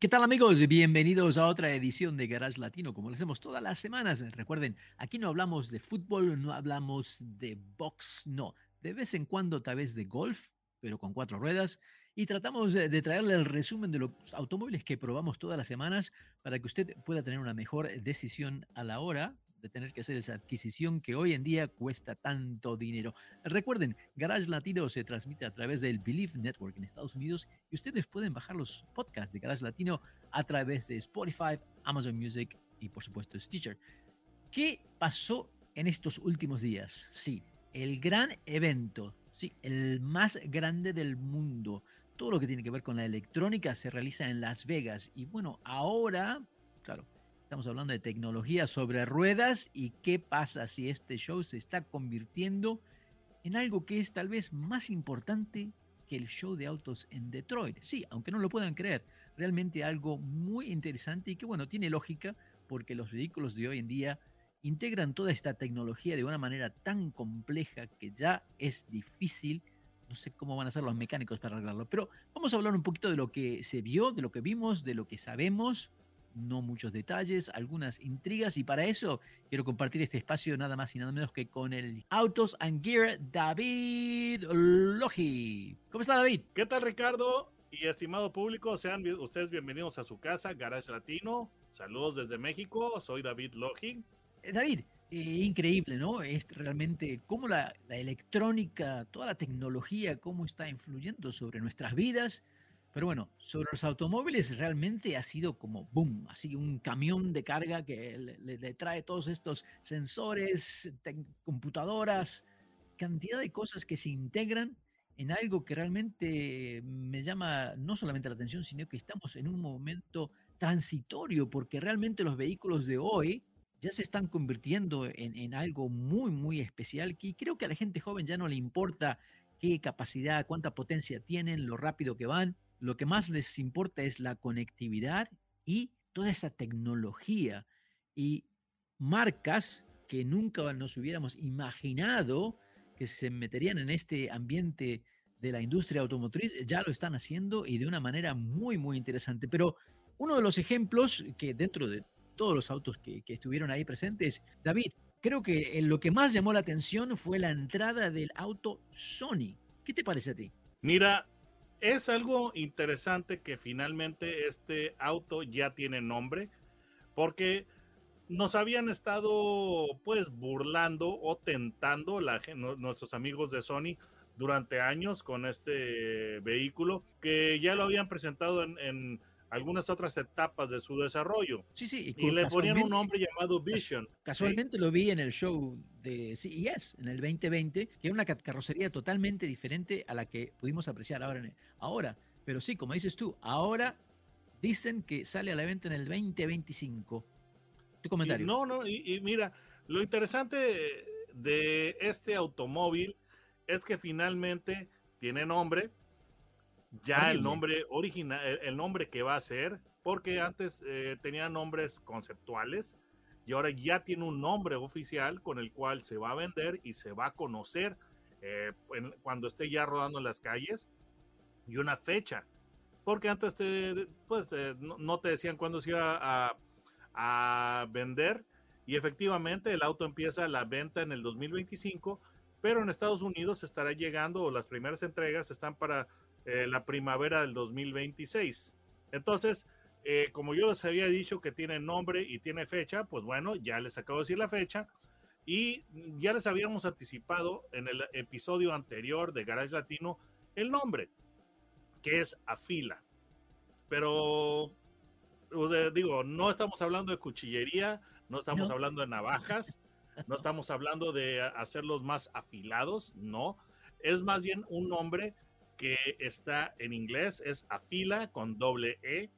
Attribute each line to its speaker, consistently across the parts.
Speaker 1: ¿Qué tal amigos? Bienvenidos a otra edición de Garage Latino, como lo hacemos todas las semanas. Recuerden, aquí no hablamos de fútbol, no hablamos de box, no. De vez en cuando tal vez de golf, pero con cuatro ruedas. Y tratamos de, de traerle el resumen de los automóviles que probamos todas las semanas para que usted pueda tener una mejor decisión a la hora de tener que hacer esa adquisición que hoy en día cuesta tanto dinero. Recuerden, Garage Latino se transmite a través del Believe Network en Estados Unidos y ustedes pueden bajar los podcasts de Garage Latino a través de Spotify, Amazon Music y por supuesto Stitcher. ¿Qué pasó en estos últimos días? Sí, el gran evento, sí, el más grande del mundo. Todo lo que tiene que ver con la electrónica se realiza en Las Vegas y bueno, ahora, claro, Estamos hablando de tecnología sobre ruedas y qué pasa si este show se está convirtiendo en algo que es tal vez más importante que el show de autos en Detroit. Sí, aunque no lo puedan creer, realmente algo muy interesante y que bueno, tiene lógica porque los vehículos de hoy en día integran toda esta tecnología de una manera tan compleja que ya es difícil. No sé cómo van a ser los mecánicos para arreglarlo, pero vamos a hablar un poquito de lo que se vio, de lo que vimos, de lo que sabemos no muchos detalles, algunas intrigas y para eso quiero compartir este espacio nada más y nada menos que con el Autos and Gear David Logi. ¿Cómo está David?
Speaker 2: ¿Qué tal Ricardo? Y estimado público, sean ustedes bienvenidos a su casa, Garage Latino. Saludos desde México, soy David Logi.
Speaker 1: Eh, David, eh, increíble, ¿no? Es realmente cómo la, la electrónica, toda la tecnología, cómo está influyendo sobre nuestras vidas pero bueno, sobre los automóviles realmente ha sido como boom, así un camión de carga que le, trae todos estos sensores, computadoras, cantidad de cosas que se integran en algo que realmente me llama no solamente la atención, sino que estamos en un momento transitorio, porque realmente los vehículos de hoy ya se están convirtiendo en, en algo muy, muy especial, que creo que a la gente joven ya no le importa qué capacidad, cuánta potencia tienen, lo rápido que van lo que más les importa es la conectividad y toda esa tecnología y marcas que nunca nos hubiéramos imaginado que se meterían en este ambiente de la industria automotriz, ya lo están haciendo y de una manera muy, muy interesante. Pero uno de los ejemplos que dentro de todos los autos que, estuvieron ahí presentes, David, creo que lo que más llamó la atención fue la entrada del auto Sony. ¿Qué te parece a ti?
Speaker 2: Mira, es algo interesante que finalmente este auto ya tiene nombre, porque nos habían estado pues burlando o tentando la, nuestros amigos de Sony durante años con este vehículo que ya lo habían presentado en algunas otras etapas de su desarrollo.
Speaker 1: Sí, sí.
Speaker 2: Y, le ponían un nombre llamado Vision.
Speaker 1: Casualmente lo vi en el show de CES en el 2020, que era una carrocería totalmente diferente a la que pudimos apreciar ahora. ahora. Pero sí, como dices tú, ahora dicen que sale a la venta en el 2025. Tu comentario.
Speaker 2: no, no, y mira, lo interesante de este automóvil es que finalmente tiene nombre, ya el nombre original, el, nombre que va a ser, porque antes eh, tenía nombres conceptuales y ahora ya tiene un nombre oficial con el cual se va a vender y se va a conocer eh, cuando esté ya rodando en las calles y una fecha. Porque antes te, pues, no, te decían cuándo se iba a, a vender y efectivamente el auto empieza la venta en el 2025, pero en Estados Unidos estará llegando o las primeras entregas están para eh, la primavera del 2026. Entonces, eh, como yo les había dicho que tiene nombre y tiene fecha, pues bueno, ya les acabo de decir la fecha. Y ya les habíamos anticipado en el episodio anterior de Garage Latino el nombre, que es Afila. Pero, digo, no estamos hablando de cuchillería, no estamos hablando de navajas, no estamos hablando de hacerlos más afilados, no. Es más bien un nombre que está en inglés, es Afila con doble E.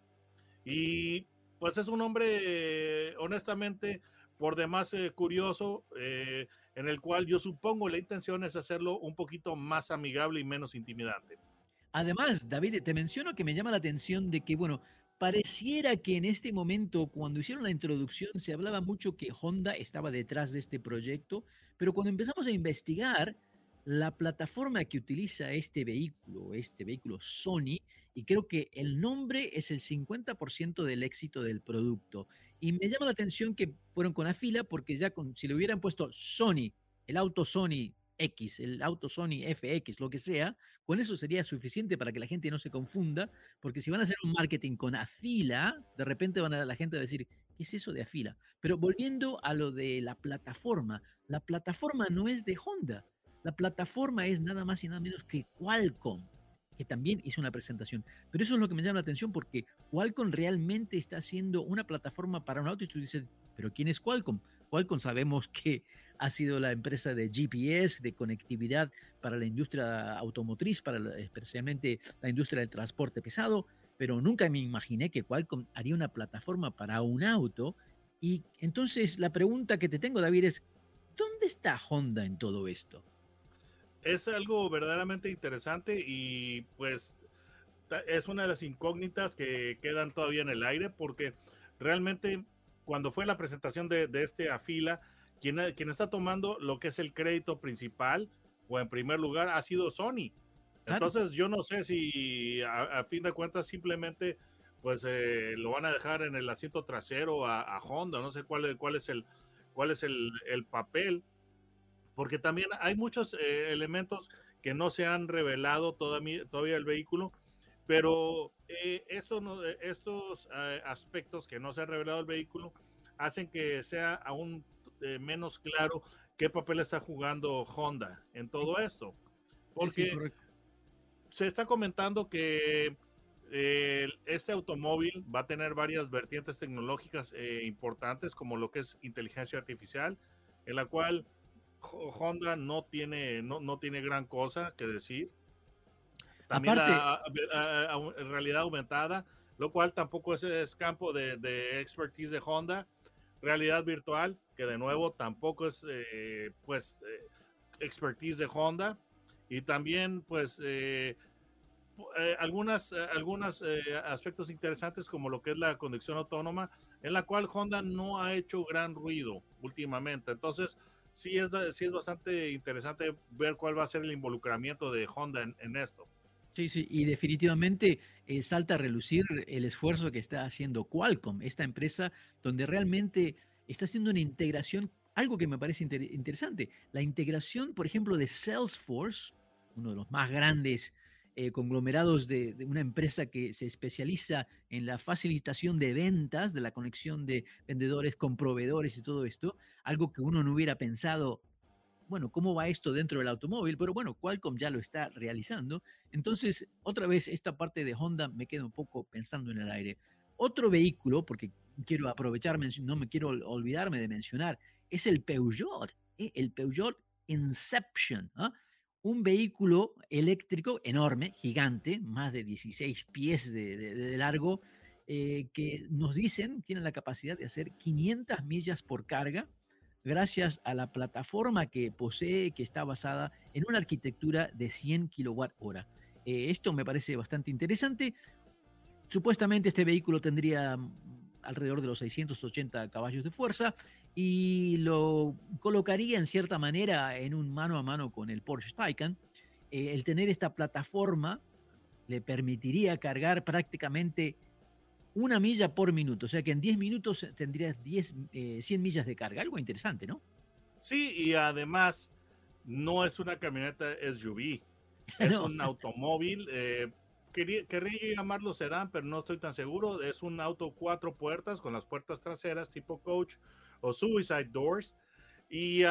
Speaker 2: Y pues es un hombre, honestamente, por demás curioso, en el cual yo supongo la intención es hacerlo un poquito más amigable y menos intimidante.
Speaker 1: Además, David, te menciono que me llama la atención de que, bueno, pareciera que en este momento, cuando hicieron la introducción, se hablaba mucho que Honda estaba detrás de este proyecto, pero cuando empezamos a investigar, la plataforma que utiliza este vehículo, este vehículo Sony, y creo que el nombre es el 50% del éxito del producto. Y me llama la atención que fueron con Afila porque ya con, si le hubieran puesto Sony, el auto Sony X, el auto Sony FX, lo que sea, con eso sería suficiente para que la gente no se confunda, porque si van a hacer un marketing con Afila, de repente van a la gente a decir, ¿qué es eso de Afila? Pero volviendo a lo de la plataforma, la plataforma no es de Honda, la plataforma es nada más y nada menos que Qualcomm que también hizo una presentación. Pero eso es lo que me llama la atención porque Qualcomm realmente está haciendo una plataforma para un auto y tú dices, pero ¿quién es Qualcomm? Qualcomm sabemos que ha sido la empresa de GPS, de conectividad para la industria automotriz, para especialmente la industria del transporte pesado, pero nunca me imaginé que Qualcomm haría una plataforma para un auto. Y entonces la pregunta que te tengo, David, es, ¿dónde está Honda en todo esto?
Speaker 2: Es algo verdaderamente interesante y pues es una de las incógnitas que quedan todavía en el aire porque realmente cuando fue la presentación de, este Afila, quien, quien está tomando lo que es el crédito principal o en primer lugar ha sido Sony. Entonces yo no sé si a, fin de cuentas simplemente pues eh, lo van a dejar en el asiento trasero a, Honda, no sé cuál, cuál es el cuál es el, el papel porque también hay muchos eh, elementos que no se han revelado todavía, todavía el vehículo, pero eh, estos, eh, estos aspectos que no se han revelado el vehículo hacen que sea aún menos claro qué papel está jugando Honda en todo esto. Porque se está comentando que este automóvil va a tener varias vertientes tecnológicas importantes, como lo que es inteligencia artificial, en la cual Honda no tiene, no, no tiene gran cosa que decir. También la realidad aumentada, lo cual tampoco es, campo de, expertise de Honda. Realidad virtual, que de nuevo tampoco es eh, pues eh, expertise de Honda. Y también pues eh, algunas, algunos aspectos interesantes como lo que es la conducción autónoma, en la cual Honda no ha hecho gran ruido últimamente. Entonces, sí es, sí es bastante interesante ver cuál va a ser el involucramiento de Honda en, esto.
Speaker 1: Sí, sí, y definitivamente eh, salta a relucir el esfuerzo que está haciendo Qualcomm, esta empresa donde realmente está haciendo una integración, algo que me parece interesante, la integración, por ejemplo, de Salesforce, uno de los más grandes eh, conglomerados de, una empresa que se especializa en la facilitación de ventas, de la conexión de vendedores con proveedores y todo esto, algo que uno no hubiera pensado, bueno, ¿cómo va esto dentro del automóvil? Pero bueno, Qualcomm ya lo está realizando. Entonces, otra vez, esta parte de Honda me queda un poco pensando en el aire. Otro vehículo, porque quiero aprovecharme, no me quiero olvidarme de mencionar, es el Peugeot, ¿eh? el Peugeot Inception. ¿ah? Un vehículo eléctrico enorme, gigante, más de 16 pies de, largo, eh, que nos dicen tiene la capacidad de hacer 500 millas por carga gracias a la plataforma que posee, que está basada en una arquitectura de 100 kilowatt hora. Eh, esto me parece bastante interesante. Supuestamente este vehículo tendría alrededor de los 680 caballos de fuerza y lo colocaría en cierta manera en un mano a mano con el Porsche Taycan. Eh, el tener esta plataforma le permitiría cargar prácticamente una milla por minuto, o sea que en 10 minutos tendrías 10, 100 millas de carga, algo interesante, ¿no?
Speaker 2: Sí, y además no es una camioneta SUV, es un automóvil. Eh, quería, querría llamarlo sedán, pero no estoy tan seguro. Es un auto cuatro puertas con las puertas traseras tipo coach o Suicide Doors. Y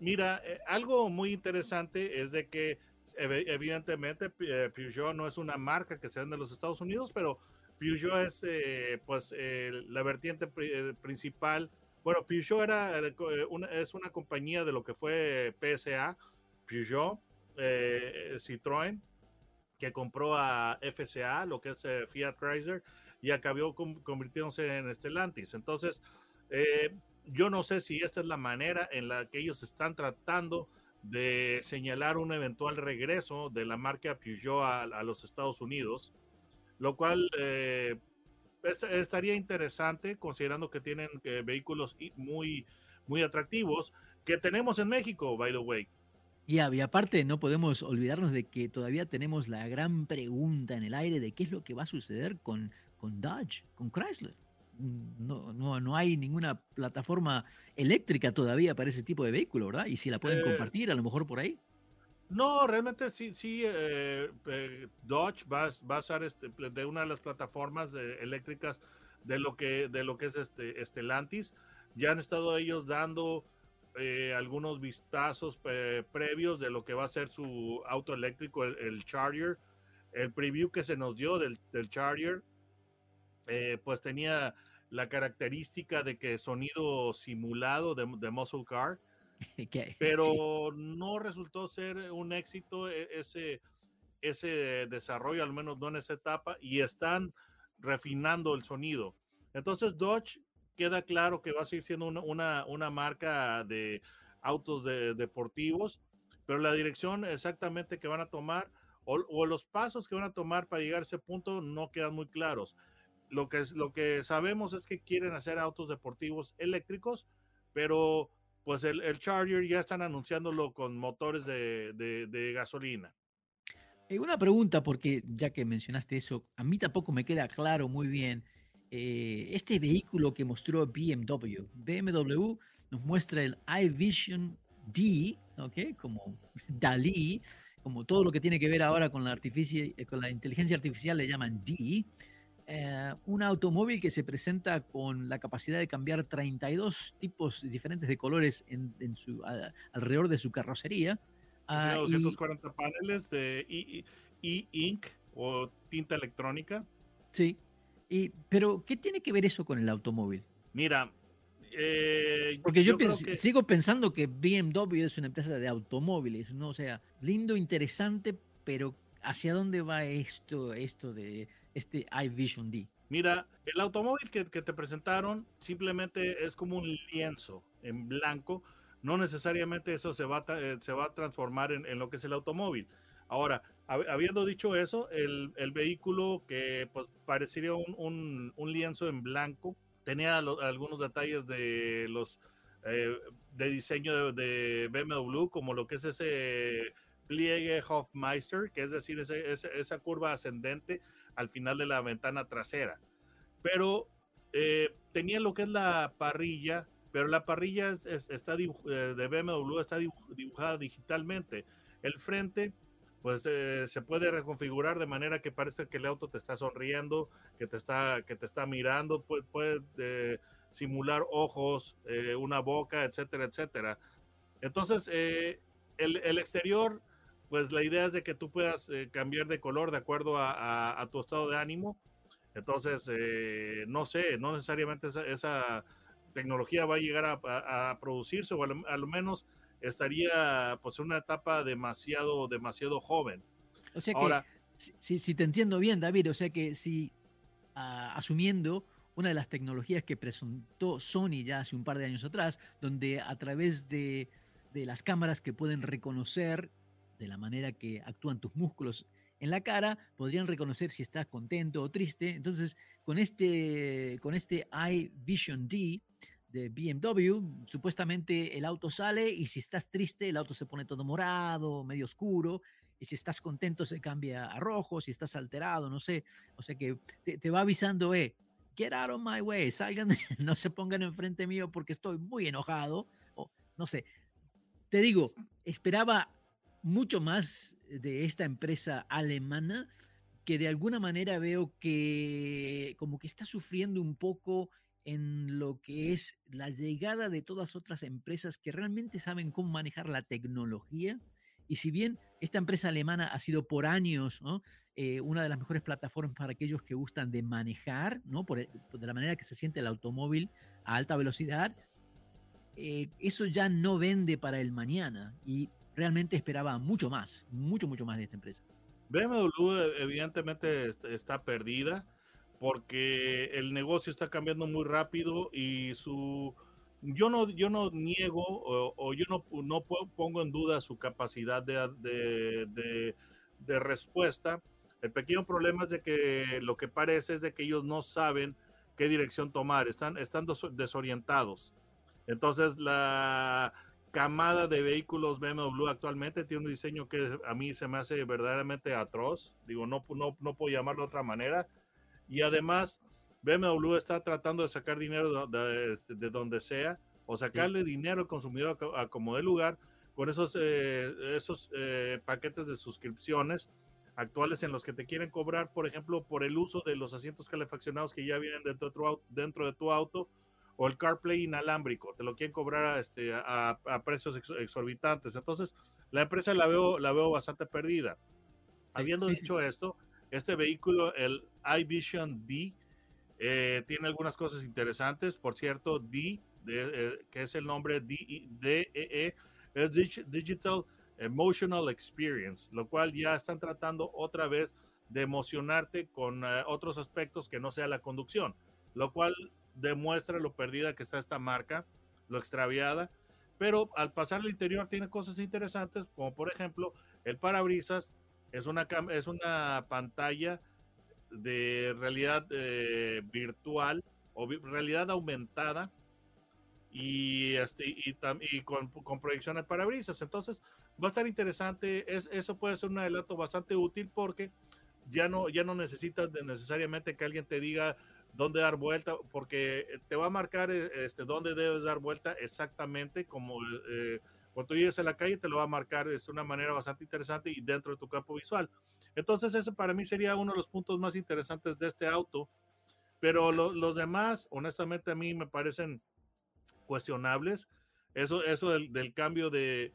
Speaker 2: mira, eh, algo muy interesante es de que evidentemente eh, Peugeot no es una marca que se vende en los Estados Unidos, pero Peugeot es eh, pues la vertiente principal. Bueno, Peugeot era, es una compañía de lo que fue PSA, Peugeot, Citroën, que compró a FCA, lo que es Fiat Chrysler, y acabó convirtiéndose en Stellantis. Entonces, eh, yo no sé si esta es la manera en la que ellos están tratando de señalar un eventual regreso de la marca Peugeot a, los Estados Unidos, lo cual eh, estaría interesante considerando que tienen eh, vehículos muy, muy atractivos que tenemos en México, by the way.
Speaker 1: Y, y aparte, no podemos olvidarnos de que todavía tenemos la gran pregunta en el aire de qué es lo que va a suceder con, con Dodge, con Chrysler. No, no, no hay ninguna plataforma eléctrica todavía para ese tipo de vehículo, ¿verdad? Y si la pueden eh, compartir, a lo mejor por ahí.
Speaker 2: No, realmente sí, sí, eh, eh, Dodge va, va, a ser este, de una de las plataformas eléctricas de lo que, de lo que es este Stellantis. Ya han estado ellos dando algunos vistazos previos de lo que va a ser su auto eléctrico, el, Charger. El preview que se nos dio del, del Charger, pues tenía la característica de que sonido simulado de, muscle car, pero no resultó ser un éxito e, ese, ese desarrollo, al menos no en esa etapa, y están refinando el sonido. Entonces Dodge queda claro que va a seguir siendo una, una, marca de autos deportivos, pero la dirección exactamente que van a tomar o, los pasos que van a tomar para llegar a ese punto no quedan muy claros. Lo que, lo que sabemos es que quieren hacer autos deportivos eléctricos, pero pues el, el Charger ya están anunciándolo con motores de, de, gasolina.
Speaker 1: Eh, una pregunta, porque ya que mencionaste eso, a mí tampoco me queda claro muy bien. Eh, este vehículo que mostró BMW, BMW nos muestra el iVision D, ¿ok? Como DALI, como todo lo que tiene que ver ahora con la, con la inteligencia artificial le llaman D. Eh, un automóvil que se presenta con la capacidad de cambiar 32 tipos diferentes de colores en, su, alrededor de su carrocería.
Speaker 2: Tiene 240 ah, paneles de e-ink o tinta electrónica.
Speaker 1: Sí, y, pero ¿qué tiene que ver eso con el automóvil?
Speaker 2: Mira, eh,
Speaker 1: porque yo, sigo pensando que BMW es una empresa de automóviles, ¿no? O sea, lindo, interesante, pero ¿hacia dónde va esto, esto de este iVision D?
Speaker 2: Mira, el automóvil que, te presentaron simplemente es como un lienzo en blanco. No necesariamente eso se va, a, eh, se va a transformar en, lo que es el automóvil. Ahora, habiendo dicho eso, el, vehículo que pues, parecería un, lienzo en blanco tenía algunos detalles de los eh, de diseño de, BMW, como lo que es ese pliegue Hofmeister, que es decir, esa curva ascendente al final de la ventana trasera. Pero eh, tenía lo que es la parrilla, pero la parrilla está eh, de BMW está dibujada digitalmente. El frente, pues eh, se puede reconfigurar de manera que parece que el auto te está sonriendo, que te está, que te está mirando, puede, puede simular ojos, una boca, etcétera, etcétera. Entonces, el, el, exterior pues la idea es de que tú puedas eh, cambiar de color de acuerdo a, tu estado de ánimo. Entonces, eh, no sé, no necesariamente esa, tecnología va a llegar a, producirse o a lo, menos estaría pues en una etapa demasiado, demasiado joven.
Speaker 1: O sea que, si, si, te entiendo bien, David, o sea que si ah, asumiendo una de las tecnologías que presentó Sony ya hace un par de años atrás, donde a través de, de las cámaras que pueden reconocer de la manera que actúan tus músculos en la cara, podrían reconocer si estás contento o triste. Entonces, con este, con este iVision D de BMW, supuestamente el auto sale y si estás triste, el auto se pone todo morado, medio oscuro, y si estás contento se cambia a rojo, si estás alterado, no sé. O sea que te, va avisando, eh, get out of my way, salgan, no se pongan enfrente mío porque estoy muy enojado, o no sé. Te digo, esperaba mucho más de esta empresa alemana que de alguna manera veo que como que está sufriendo un poco en lo que es la llegada de todas otras empresas que realmente saben cómo manejar la tecnología. Y si bien esta empresa alemana ha sido por años eh, una de las mejores plataformas para aquellos que gustan de manejar, ¿no? De la manera que se siente el automóvil a alta velocidad, eh, eso ya no vende para el mañana. Y realmente esperaba mucho más, mucho, mucho más de esta empresa.
Speaker 2: BMW evidentemente está perdida. Porque el negocio está cambiando muy rápido y su yo no yo no niego o, yo no, no, pongo en duda su capacidad de, de, de, respuesta. El pequeño problema es de que lo que parece es de que ellos no saben qué dirección tomar, están, están desorientados. Entonces la camada de vehículos BMW actualmente tiene un diseño que a mí se me hace verdaderamente atroz, digo, no, no, no puedo llamarlo de otra manera, y además BMW está tratando de sacar dinero de, este, donde sea o sacarle dinero al consumidor a, como de lugar con esos, eh, esos eh, paquetes de suscripciones actuales en los que te quieren cobrar, por ejemplo, por el uso de los asientos calefaccionados que ya vienen dentro de tu, dentro de tu auto o el CarPlay inalámbrico, te lo quieren cobrar a, este, a, precios exorbitantes. Entonces, la empresa la veo, la veo bastante perdida. Habiendo dicho esto, este vehículo, el iVision D, eh, tiene algunas cosas interesantes. Por cierto, D, eh, que es el nombre DEE, e, es Digital Emotional Experience, lo cual ya están tratando otra vez de emocionarte con eh, otros aspectos que no sea la conducción, lo cual demuestra lo perdida que está esta marca, lo extraviada, pero al pasar al interior tiene cosas interesantes, como por ejemplo el parabrisas es una, es una pantalla de realidad eh, virtual o realidad aumentada y, este, y, con, con, proyección de parabrisas. Entonces va a estar interesante. Es, eso puede ser un adelanto bastante útil porque ya no, ya no necesitas de necesariamente que alguien te diga dónde dar vuelta, porque te va a marcar eh, este, dónde debes dar vuelta exactamente como eh, cuando tú llegues a la calle te lo va a marcar de una manera bastante interesante y dentro de tu campo visual. Entonces, ese para mí sería uno de los puntos más interesantes de este auto. Pero los demás, honestamente, a mí me parecen cuestionables. Eso, eso del, cambio de,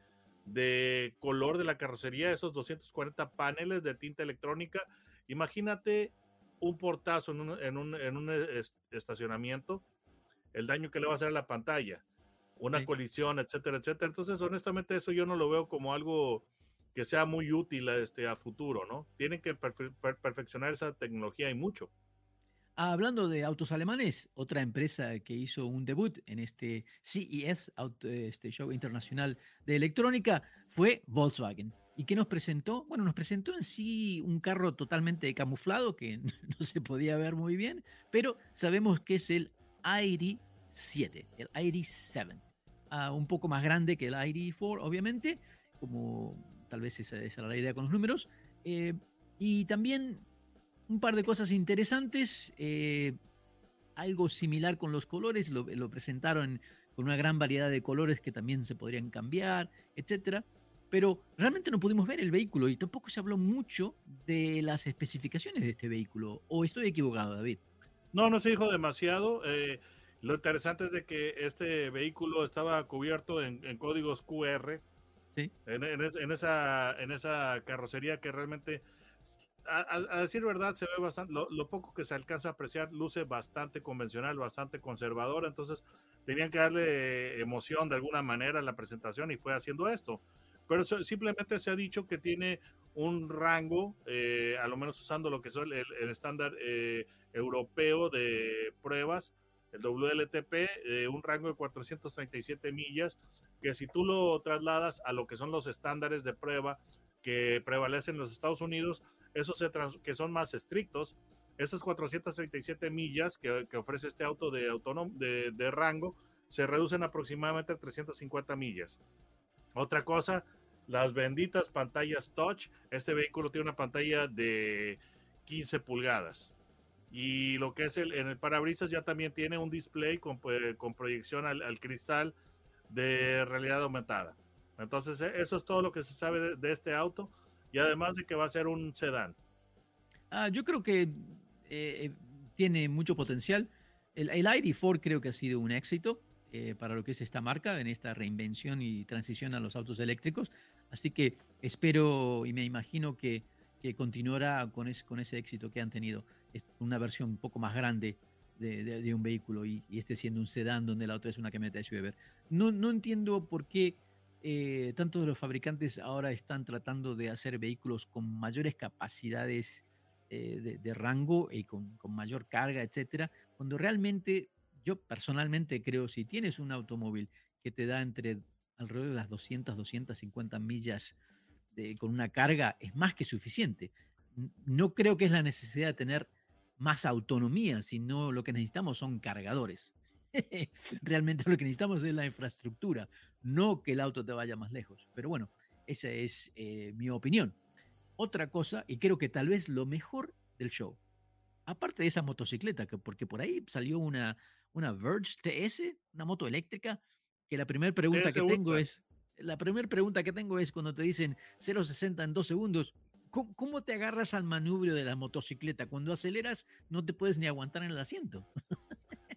Speaker 2: color de la carrocería, esos 240 paneles de tinta electrónica. Imagínate un portazo en un, en un, en un estacionamiento, el daño que le va a hacer a la pantalla, una colisión, etcétera, etcétera. Entonces, honestamente, eso yo no lo veo como algo que sea muy útil a, este, a futuro, ¿no? Tienen que perfeccionar esa tecnología y mucho.
Speaker 1: Hablando de autos alemanes, otra empresa que hizo un debut en este CES, este show internacional de electrónica, fue Volkswagen. ¿Y qué nos presentó? Bueno, nos presentó en sí un carro totalmente camuflado que no se podía ver muy bien, pero sabemos que es el ID7, el ID7. Un poco más grande que el ID4, obviamente, como tal vez esa, era la idea con los números. Eh, y también un par de cosas interesantes, eh, algo similar con los colores, lo, presentaron con una gran variedad de colores que también se podrían cambiar, etc. Pero realmente no pudimos ver el vehículo y tampoco se habló mucho de las especificaciones de este vehículo. ¿O estoy equivocado, David?
Speaker 2: No, no se dijo demasiado. Eh, lo interesante es de que este vehículo estaba cubierto en, en códigos QR en, esa, en esa carrocería que realmente, a, decir verdad, se ve bastante, lo, poco que se alcanza a apreciar, luce bastante convencional, bastante conservador, entonces tenían que darle emoción de alguna manera a la presentación y fue haciendo esto. Pero simplemente se ha dicho que tiene un rango, eh, a lo menos usando lo que es el, estándar eh, europeo de pruebas, el WLTP, eh, un rango de 437 millas, que si tú lo trasladas a lo que son los estándares de prueba que prevalecen en los Estados Unidos, esos que son más estrictos, esas 437 millas que, ofrece este auto de, de, de, rango se reducen aproximadamente a 350 millas. Otra cosa, las benditas pantallas touch. Este vehículo tiene una pantalla de 15 pulgadas. Y lo que es el, en el parabrisas ya también tiene un display con, con proyección al, al cristal de realidad aumentada. Entonces, e, eso es todo lo que se sabe de, este auto y además de que va a ser un sedán.
Speaker 1: Ah, yo creo que eh, tiene mucho potencial. El, el ID4 creo que ha sido un éxito eh, para lo que es esta marca en esta reinvención y transición a los autos eléctricos. Así que espero y me imagino que, que continuará con, con ese éxito que han tenido. Es una versión un poco más grande de, un vehículo y, este siendo un sedán donde la otra es una camioneta de SUV. No, no entiendo por qué eh, tantos de los fabricantes ahora están tratando de hacer vehículos con mayores capacidades eh, de, rango y con, con, mayor carga, etcétera, cuando realmente yo personalmente creo, si tienes un automóvil que te da entre alrededor de las 200, 250 millas de, con una carga, es más que suficiente. No creo que es la necesidad de tener más autonomía, sino lo que necesitamos son cargadores. Realmente lo que necesitamos es la infraestructura, no que el auto te vaya más lejos. Pero bueno, esa es eh, mi opinión. Otra cosa, y creo que tal vez lo mejor del show, aparte de esa motocicleta, que, porque por ahí salió una, una Verge TS, una moto eléctrica, que la primera pregunta que tengo es, la primera pregunta que tengo es cuando te dicen 0.60 en dos segundos, ¿cómo, te agarras al manubrio de la motocicleta? Cuando aceleras no te puedes ni aguantar en el asiento.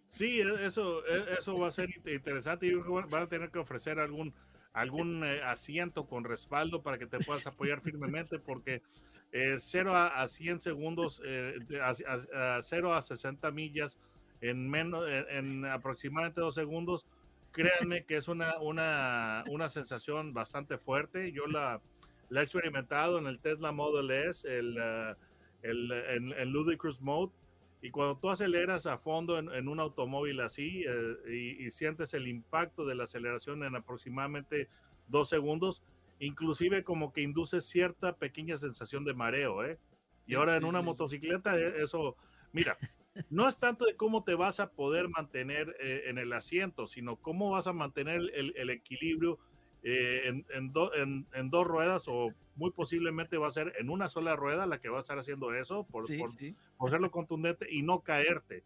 Speaker 2: Sí, e, eso, e, eso va a ser interesante y van a tener que ofrecer algún, algún eh, asiento con respaldo para que te puedas apoyar firmemente porque 0 eh, a, 100 segundos, eh, a, 0 a 60 millas en, menos, en, aproximadamente dos segundos, créanme que es una, una, una sensación bastante fuerte. Yo la, la he experimentado en el Tesla Model S, el, el, en, Ludicrous Mode. Y cuando tú aceleras a fondo en, un automóvil así y, sientes el impacto de la aceleración en aproximadamente dos segundos, inclusive como que induce cierta pequeña sensación de mareo, ¿eh? Y ahora en una motocicleta, eh, eso, mira, no es tanto de cómo te vas a poder mantener eh, en el asiento, sino cómo vas a mantener el, equilibrio eh, en, en, dos ruedas o muy posiblemente va a ser en una sola rueda la que va a estar haciendo eso por, por, por serlo contundente y no caerte.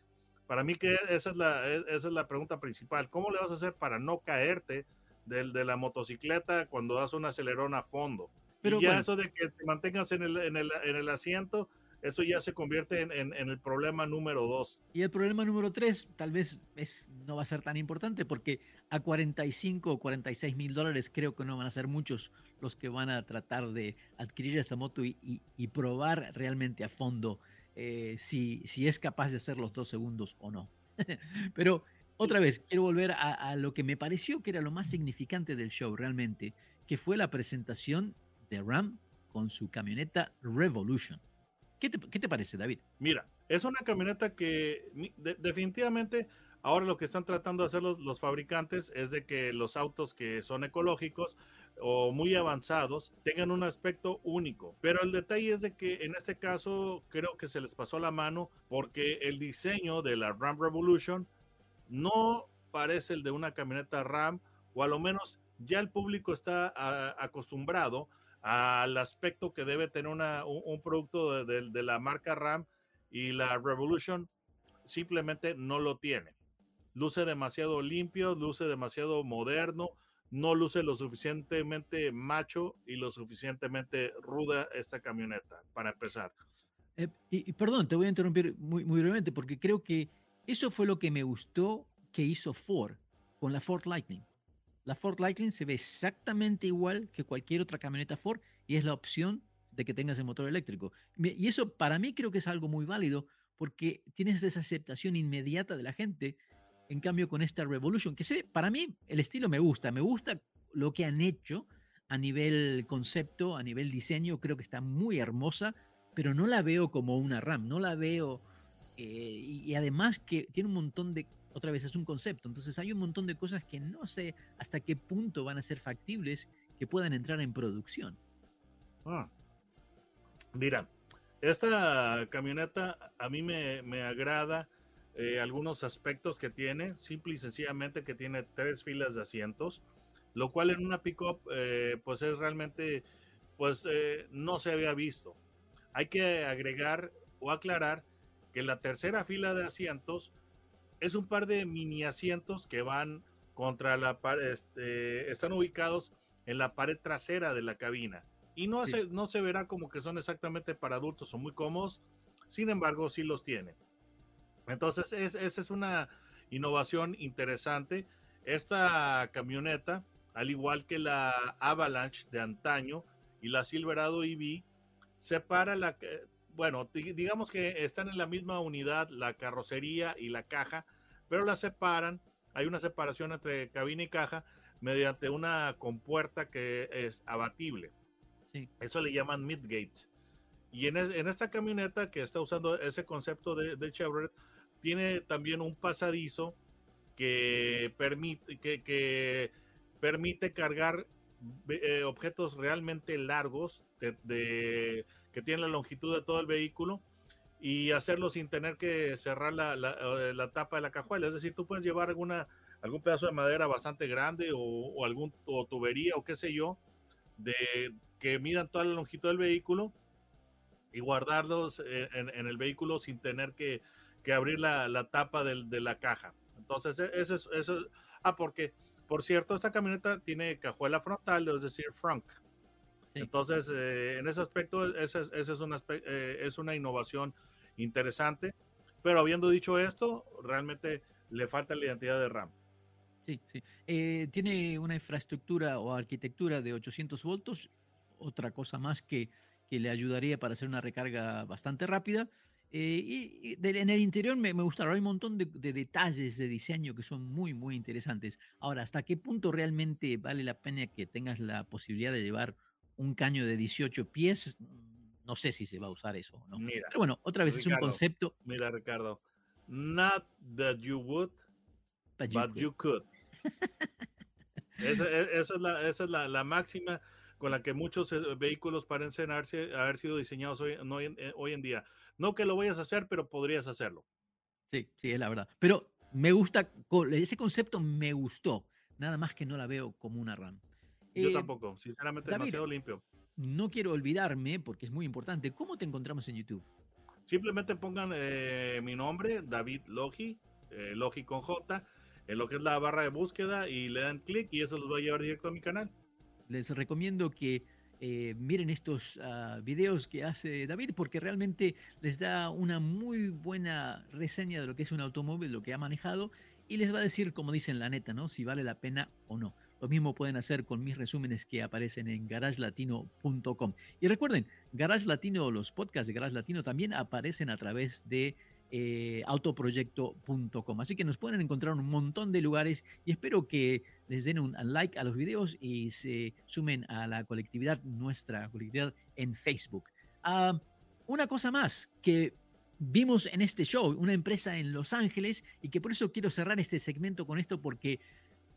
Speaker 2: Para mí que esa es, la, e, esa es la pregunta principal. ¿Cómo le vas a hacer para no caerte de, la motocicleta cuando das un acelerón a fondo. Pero y ya eso de que te mantengas en el, en el, en el asiento, eso ya se convierte en, en, el problema número dos.
Speaker 1: Y el problema número tres tal vez es, no va a ser tan importante porque a 45 o 46 mil dólares creo que no van a ser muchos los que van a tratar de adquirir esta moto y, y, probar realmente a fondo eh, si, si es capaz de hacer los dos segundos o no. Pero otra vez, quiero volver a, lo que me pareció que era lo más significante del show realmente, que fue la presentación de Ram con su camioneta Revolution. ¿Qué te, parece, David?
Speaker 2: Mira, es una camioneta que definitivamente ahora lo que están tratando de hacer los, fabricantes es de que los autos que son ecológicos o muy avanzados tengan un aspecto único. Pero el detalle es de que en este caso creo que se les pasó la mano porque el diseño de la Ram Revolution no parece el de una camioneta RAM, o a lo menos ya el público está acostumbrado al aspecto que debe tener un, producto de, la marca RAM y la Revolution simplemente no lo tiene. Luce demasiado limpio, luce demasiado moderno, no luce lo suficientemente macho y lo suficientemente ruda esta camioneta, para empezar.
Speaker 1: Eh, y, perdón, te voy a interrumpir muy, muy brevemente porque creo que eso fue lo que me gustó que hizo Ford con la Ford Lightning. La Ford Lightning se ve exactamente igual que cualquier otra camioneta Ford y es la opción de que tengas el motor eléctrico. Y eso para mí creo que es algo muy válido porque tienes esa aceptación inmediata de la gente. En cambio, con esta Revolution, que sé, para mí el estilo me gusta, me gusta lo que han hecho a nivel concepto, a nivel diseño, creo que está muy hermosa, pero no la veo como una RAM, no la veo eh, y, además que tiene un montón de, otra vez es un concepto, entonces hay un montón de cosas que no sé hasta qué punto van a ser factibles que puedan entrar en producción.
Speaker 2: Ah. Mira, esta camioneta a mí me, me agrada eh, algunos aspectos que tiene, simple y sencillamente que tiene tres filas de asientos, lo cual en una pickup eh, pues es realmente, pues no se había visto. Hay que agregar o aclarar que la tercera fila de asientos es un par de mini asientos que van contra la pared, este, están ubicados en la pared trasera de la cabina. Y no, se, no se verá como que son exactamente para adultos o muy cómodos, sin embargo, sí los tiene. Entonces, esa es una innovación interesante. Esta camioneta, al igual que la Avalanche de antaño y la Silverado EV, separa la, bueno, digamos que están en la misma unidad la carrocería y la caja, pero la separan. Hay una separación entre cabina y caja mediante una compuerta que es abatible. Eso le llaman midgate. Y en, en, esta camioneta que está usando ese concepto de, de Chevrolet, tiene también un pasadizo que permite, que, que permite cargar eh, objetos realmente largos de, de, que tienen la longitud de todo el vehículo y hacerlo sin tener que cerrar la, eh, la, tapa de la cajuela. Es decir, tú puedes llevar alguna, algún pedazo de madera bastante grande o, o algún o tubería o qué sé yo, de, que midan toda la longitud del vehículo y guardarlos en, en el vehículo sin tener que, que abrir la, la tapa de, de, la caja. Entonces, e, eso es, eso, ah, porque, por cierto, esta camioneta tiene cajuela frontal, es decir, frunk. Sí. Entonces, eh, en ese aspecto, esa, esa es, una, eh, es una innovación interesante. Pero habiendo dicho esto, realmente le falta la identidad de RAM.
Speaker 1: Sí, sí. Eh, tiene una infraestructura o arquitectura de 800 voltos, otra cosa más que, que le ayudaría para hacer una recarga bastante rápida. Eh, y, y de, en el interior me, me gustaron, hay un montón de, de, detalles de diseño que son muy, muy interesantes. Ahora, ¿hasta qué punto realmente vale la pena que tengas la posibilidad de llevar un caño de 18 pies? No sé si se va a usar eso no.
Speaker 2: Mira,
Speaker 1: Pero bueno, otra vez
Speaker 2: Ricardo,
Speaker 1: es un concepto.
Speaker 2: Mira, Ricardo, not that you would, but you but could. You could. esa, esa, es, la, esa es la, la máxima con la que muchos eh, vehículos parecen haber, haber sido diseñados hoy, no, eh, hoy, en día. No que lo vayas a hacer, pero podrías hacerlo.
Speaker 1: Sí, sí, es la verdad. Pero me gusta, ese concepto me gustó, nada más que no la veo como una RAM.
Speaker 2: Yo eh, tampoco, sinceramente, David, demasiado limpio.
Speaker 1: No quiero olvidarme, porque es muy importante, ¿cómo te encontramos en YouTube?
Speaker 2: Simplemente pongan eh, mi nombre, David Logi, eh, Logi con J, en lo que es la barra de búsqueda y le dan clic y eso los va a llevar directo a mi canal
Speaker 1: les recomiendo que eh, miren estos uh, videos que hace David porque realmente les da una muy buena reseña de lo que es un automóvil, lo que ha manejado y les va a decir, como dicen la neta, ¿no? Si vale la pena o no. Lo mismo pueden hacer con mis resúmenes que aparecen en garagelatino.com. Y recuerden, Garage Latino, los podcasts de Garage Latino también aparecen a través de eh, autoproyecto.com. Así que nos pueden encontrar en un montón de lugares y espero que les den un like a los videos y se sumen a la colectividad, nuestra colectividad en Facebook. Uh, una cosa más que vimos en este show, una empresa en Los Ángeles y que por eso quiero cerrar este segmento con esto porque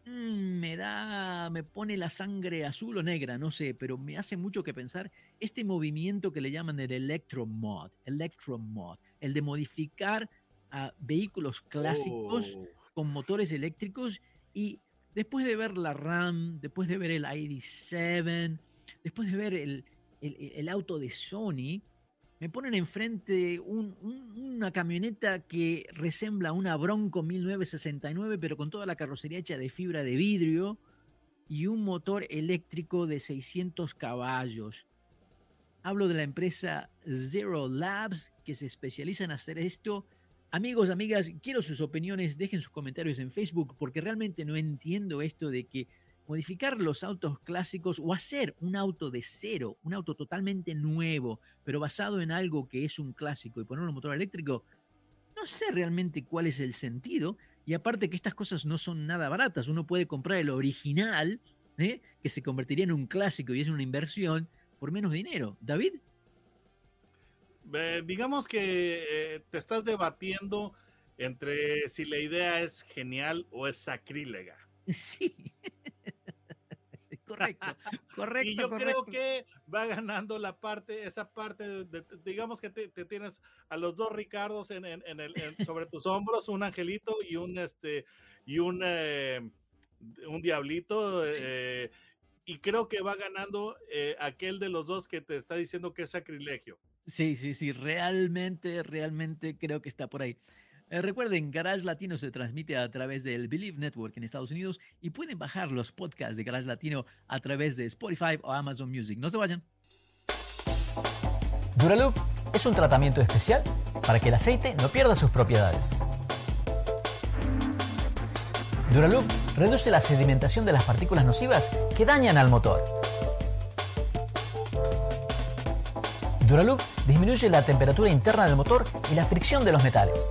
Speaker 1: mmm, me da, me pone la sangre azul o negra, no sé, pero me hace mucho que pensar este movimiento que le llaman el electromod, electromod, el de modificar a vehículos clásicos oh. con motores eléctricos y después de ver la RAM, después de ver el ID7, después de ver el, el, el auto de Sony, me ponen enfrente un, un, una camioneta que resembla una Bronco 1969, pero con toda la carrocería hecha de fibra de vidrio y un motor eléctrico de 600 caballos. Hablo de la empresa Zero Labs, que se especializa en hacer esto. Amigos, amigas, quiero sus opiniones, dejen sus comentarios en Facebook, porque realmente no entiendo esto de que modificar los autos clásicos o hacer un auto de cero, un auto totalmente nuevo, pero basado en algo que es un clásico y poner un motor eléctrico, no sé realmente cuál es el sentido. Y aparte que estas cosas no son nada baratas, uno puede comprar el original, ¿eh? que se convertiría en un clásico y es una inversión por menos dinero. David.
Speaker 2: Eh, digamos que eh, te estás debatiendo entre si la idea es genial o es sacrílega.
Speaker 1: Sí. Correcto, correcto.
Speaker 2: y yo
Speaker 1: correcto.
Speaker 2: creo que va ganando la parte, esa parte, de, de, digamos que te, te, tienes a los dos Ricardos en, en, en el, sobre tus hombros, un angelito y un este y un eh, un diablito. Eh, y creo que va ganando eh, aquel de los dos que te está diciendo que es sacrilegio.
Speaker 1: Sí, sí, sí, realmente, realmente creo que está por ahí. Eh, recuerden, Garage Latino se transmite a través del Believe Network en Estados Unidos y pueden bajar los podcasts de Garage Latino a través de Spotify o Amazon Music. No se vayan.
Speaker 3: Duraloop es un tratamiento especial para que el aceite no pierda sus propiedades. Duraloop reduce la sedimentación de las partículas nocivas que dañan al motor. Duraloop disminuye la temperatura interna del motor y la fricción de los metales.